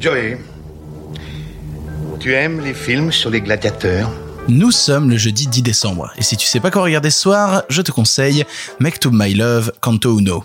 Joey, tu aimes les films sur les gladiateurs? Nous sommes le jeudi 10 décembre, et si tu sais pas quoi regarder ce soir, je te conseille Make to My Love Canto Uno.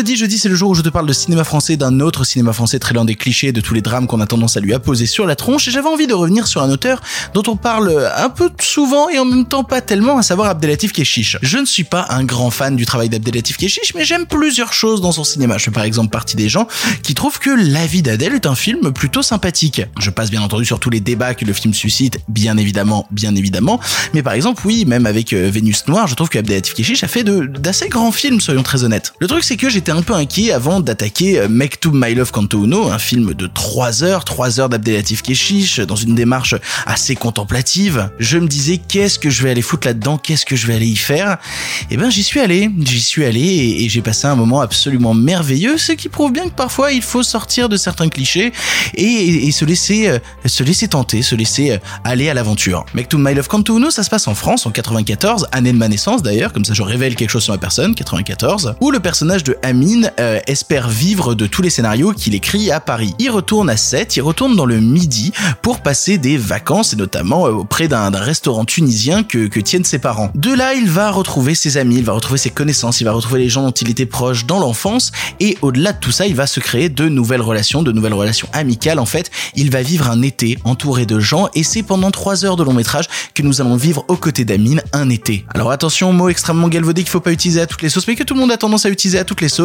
Jeudi, jeudi c'est le jour où je te parle de cinéma français, d'un autre cinéma français très loin des clichés, de tous les drames qu'on a tendance à lui apposer sur la tronche, et j'avais envie de revenir sur un auteur dont on parle un peu souvent et en même temps pas tellement, à savoir Abdelatif Keshish. Je ne suis pas un grand fan du travail d'Abdelatif Keshish, mais j'aime plusieurs choses dans son cinéma. Je fais par exemple partie des gens qui trouvent que La vie d'Adèle est un film plutôt sympathique. Je passe bien entendu sur tous les débats que le film suscite, bien évidemment, bien évidemment, mais par exemple, oui, même avec euh, Vénus Noire, je trouve que Abdelatif Keshish a fait d'assez grands films, soyons très honnêtes. Le truc c'est que j'étais un peu inquiet avant d'attaquer euh, to My Love Canto Uno, un film de 3 heures, 3 heures d'Abdelatif Keshish, dans une démarche assez contemplative. Je me disais, qu'est-ce que je vais aller foutre là-dedans? Qu'est-ce que je vais aller y faire? Eh ben, j'y suis allé, j'y suis allé et, j'ai passé un moment absolument merveilleux, ce qui prouve bien que parfois il faut sortir de certains clichés et, se laisser, euh, se laisser tenter, se laisser euh, aller à l'aventure. To My Love Canto Uno, ça se passe en France en 94, année de ma naissance d'ailleurs, comme ça je révèle quelque chose sur ma personne, 94, où le personnage de Amine euh, espère vivre de tous les scénarios qu'il écrit à Paris. Il retourne à 7, il retourne dans le midi pour passer des vacances et notamment euh, auprès d'un restaurant tunisien que, tiennent ses parents. De là, il va retrouver ses amis, il va retrouver ses connaissances, il va retrouver les gens dont il était proche dans l'enfance et au-delà de tout ça, il va se créer de nouvelles relations, de nouvelles relations amicales. En fait, il va vivre un été entouré de gens et c'est pendant 3 heures de long métrage que nous allons vivre aux côtés d'Amine un été. Alors attention, mot extrêmement galvaudé qu'il faut pas utiliser à toutes les sauces, mais que tout le monde a tendance à utiliser à toutes les sauces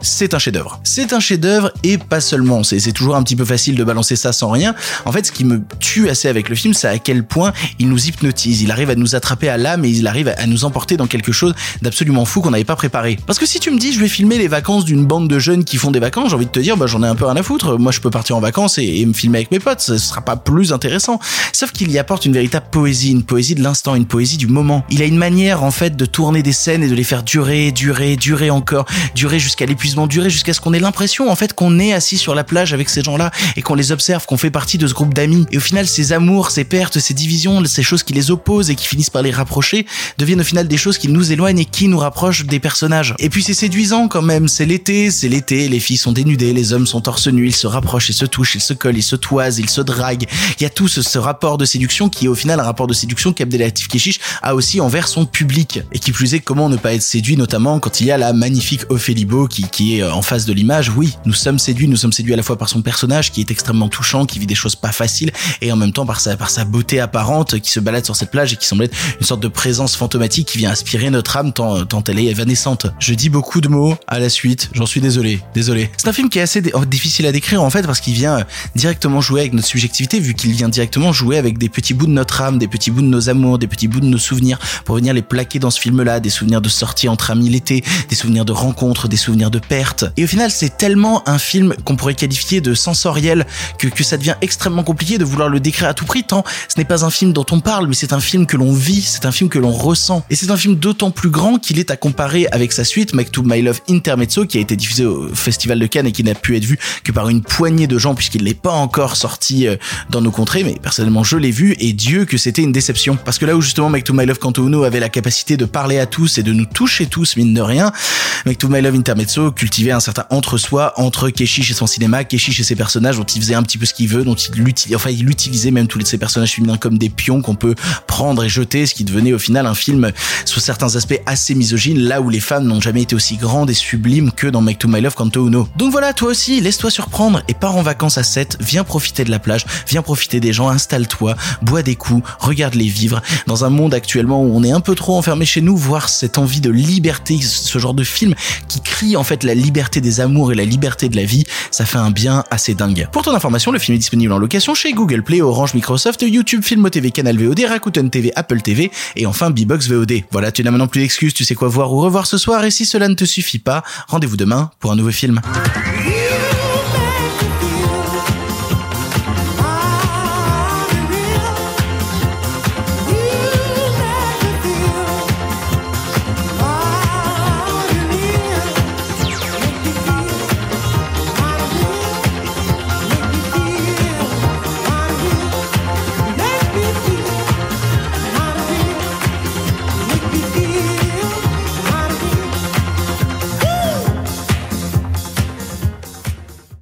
c'est un chef-d'œuvre. C'est un chef-d'œuvre et pas seulement. C'est toujours un petit peu facile de balancer ça sans rien. En fait, ce qui me tue assez avec le film, c'est à quel point il nous hypnotise. Il arrive à nous attraper à l'âme et il arrive à nous emporter dans quelque chose d'absolument fou qu'on n'avait pas préparé. Parce que si tu me dis, je vais filmer les vacances d'une bande de jeunes qui font des vacances, j'ai envie de te dire, bah j'en ai un peu rien à foutre. Moi, je peux partir en vacances et, me filmer avec mes potes. Ce sera pas plus intéressant. Sauf qu'il y apporte une véritable poésie, une poésie de l'instant, une poésie du moment. Il a une manière, en fait, de tourner des scènes et de les faire durer, durer, durer encore, jusqu'à l'épuisement durer jusqu'à ce qu'on ait l'impression en fait qu'on est assis sur la plage avec ces gens-là et qu'on les observe, qu'on fait partie de ce groupe d'amis. Et au final, ces amours, ces pertes, ces divisions, ces choses qui les opposent et qui finissent par les rapprocher, deviennent au final des choses qui nous éloignent et qui nous rapprochent des personnages. Et puis c'est séduisant quand même, c'est l'été, c'est l'été, les filles sont dénudées, les hommes sont torse nu, ils se rapprochent, ils se touchent, ils se collent, ils se toisent, ils se draguent. Il y a tout ce, rapport de séduction qui est au final un rapport de séduction qu'Abdelatif Keshish a aussi envers son public. Et qui plus est, comment ne pas être séduit, notamment quand il y a la magnifique Ophélie Beau qui, qui euh, en face de l'image, oui, nous sommes séduits, nous sommes séduits à la fois par son personnage qui est extrêmement touchant, qui vit des choses pas faciles, et en même temps par sa, par sa beauté apparente qui se balade sur cette plage et qui semble être une sorte de présence fantomatique qui vient aspirer notre âme tant, tant elle est évanescente. Je dis beaucoup de mots à la suite, j'en suis désolé, désolé. C'est un film qui est assez oh, difficile à décrire en fait parce qu'il vient euh, directement jouer avec notre subjectivité vu qu'il vient directement jouer avec des petits bouts de notre âme, des petits bouts de nos amours, des petits bouts de nos souvenirs pour venir les plaquer dans ce film-là, des souvenirs de sortie entre amis l'été, des souvenirs de rencontres, des souvenirs de et au final, c'est tellement un film qu'on pourrait qualifier de sensoriel que, que ça devient extrêmement compliqué de vouloir le décrire à tout prix, tant ce n'est pas un film dont on parle, mais c'est un film que l'on vit, c'est un film que l'on ressent. Et c'est un film d'autant plus grand qu'il est à comparer avec sa suite, Make to My Love Intermezzo, qui a été diffusé au Festival de Cannes et qui n'a pu être vu que par une poignée de gens puisqu'il n'est pas encore sorti euh, dans nos contrées, mais personnellement je l'ai vu et Dieu que c'était une déception. Parce que là où justement Make to My Love Canto Uno avait la capacité de parler à tous et de nous toucher tous, mine de rien, Make to My Love Intermezzo cultivait un certain entre-soi entre Keshish et son cinéma, Keshish et ses personnages dont il faisait un petit peu ce qu'il veut, dont il enfin il utilisait même tous ses personnages féminins comme des pions qu'on peut prendre et jeter, ce qui devenait au final un film sous certains aspects assez misogyne, là où les femmes n'ont jamais été aussi grandes et sublimes que dans Make to My Love Kanto Uno. Donc voilà, toi aussi, laisse-toi surprendre et pars en vacances à 7, viens profiter de la plage, viens profiter des gens, installe-toi, bois des coups, regarde les vivre. Dans un monde actuellement où on est un peu trop enfermé chez nous, voir cette envie de liberté, ce genre de film qui crie en fait la liberté des amours et la liberté de la vie, ça fait un bien assez dingue. Pour ton information, le film est disponible en location chez Google Play, Orange, Microsoft, YouTube, Film TV, Canal VOD, Rakuten TV, Apple TV et enfin Bbox VOD. Voilà, tu n'as maintenant plus d'excuses, tu sais quoi voir ou revoir ce soir et si cela ne te suffit pas, rendez-vous demain pour un nouveau film.